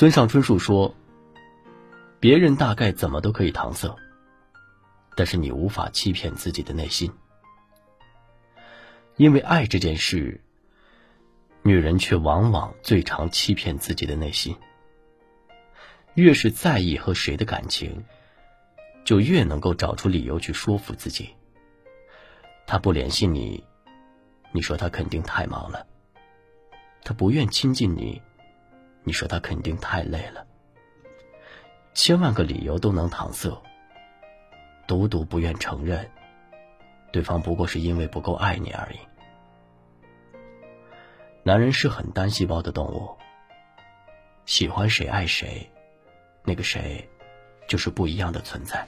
村上春树说：“别人大概怎么都可以搪塞，但是你无法欺骗自己的内心，因为爱这件事，女人却往往最常欺骗自己的内心。越是在意和谁的感情，就越能够找出理由去说服自己。他不联系你，你说他肯定太忙了；他不愿亲近你。”你说他肯定太累了，千万个理由都能搪塞，独独不愿承认，对方不过是因为不够爱你而已。男人是很单细胞的动物，喜欢谁爱谁，那个谁，就是不一样的存在。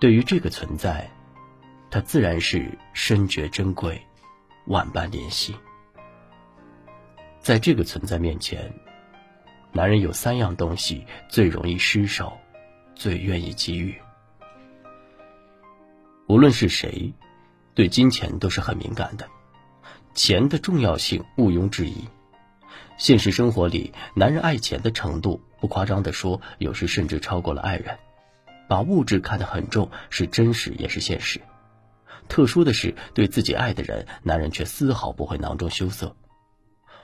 对于这个存在，他自然是深觉珍贵，万般怜惜。在这个存在面前，男人有三样东西最容易失手，最愿意给予。无论是谁，对金钱都是很敏感的，钱的重要性毋庸置疑。现实生活里，男人爱钱的程度，不夸张的说，有时甚至超过了爱人。把物质看得很重，是真实也是现实。特殊的是，对自己爱的人，男人却丝毫不会囊中羞涩。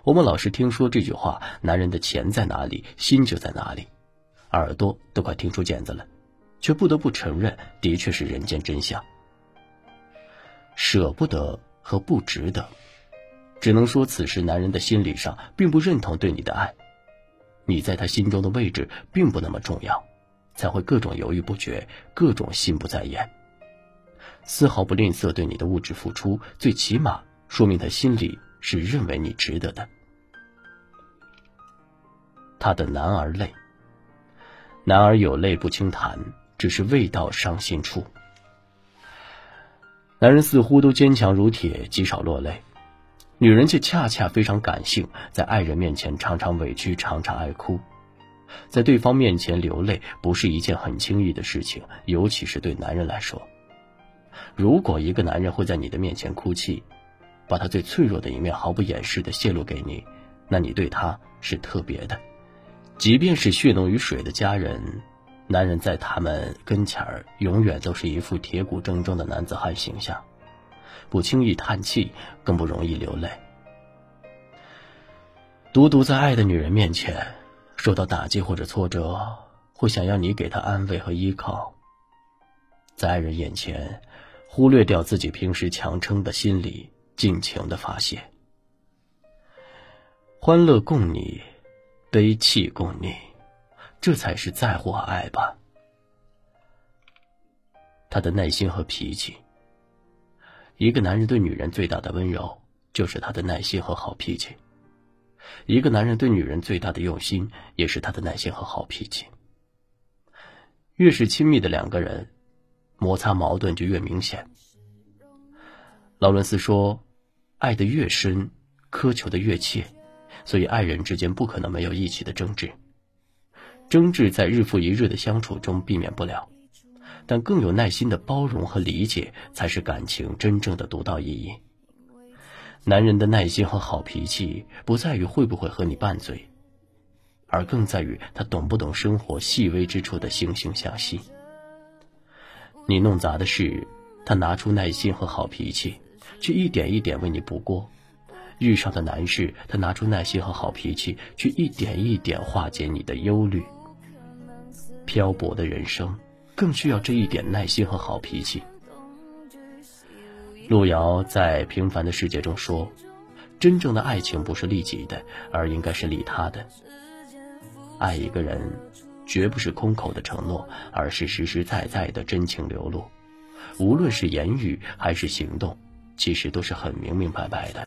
我们老是听说这句话：“男人的钱在哪里，心就在哪里。”耳朵都快听出茧子了，却不得不承认，的确是人间真相。舍不得和不值得，只能说此时男人的心理上并不认同对你的爱，你在他心中的位置并不那么重要，才会各种犹豫不决，各种心不在焉，丝毫不吝啬对你的物质付出。最起码说明他心里是认为你值得的。他的男儿泪，男儿有泪不轻弹，只是未到伤心处。男人似乎都坚强如铁，极少落泪，女人却恰恰非常感性，在爱人面前常常委屈，常常爱哭，在对方面前流泪不是一件很轻易的事情，尤其是对男人来说。如果一个男人会在你的面前哭泣，把他最脆弱的一面毫不掩饰的泄露给你，那你对他是特别的。即便是血浓于水的家人，男人在他们跟前儿永远都是一副铁骨铮铮的男子汉形象，不轻易叹气，更不容易流泪。独独在爱的女人面前，受到打击或者挫折，会想要你给她安慰和依靠。在爱人眼前，忽略掉自己平时强撑的心理，尽情的发泄，欢乐共你。悲泣共你，这才是在乎爱吧。他的耐心和脾气。一个男人对女人最大的温柔，就是他的耐心和好脾气；一个男人对女人最大的用心，也是他的耐心和好脾气。越是亲密的两个人，摩擦矛盾就越明显。劳伦斯说：“爱的越深，苛求的越切。”所以，爱人之间不可能没有一起的争执。争执在日复一日的相处中避免不了，但更有耐心的包容和理解，才是感情真正的独到意义。男人的耐心和好脾气，不在于会不会和你拌嘴，而更在于他懂不懂生活细微之处的惺惺相惜。你弄砸的事，他拿出耐心和好脾气，去一点一点为你补锅。遇上的难事，他拿出耐心和好脾气，去一点一点化解你的忧虑。漂泊的人生，更需要这一点耐心和好脾气。路遥在《平凡的世界》中说：“真正的爱情不是利己的，而应该是利他的。爱一个人，绝不是空口的承诺，而是实实在在的真情流露。无论是言语还是行动，其实都是很明明白白的。”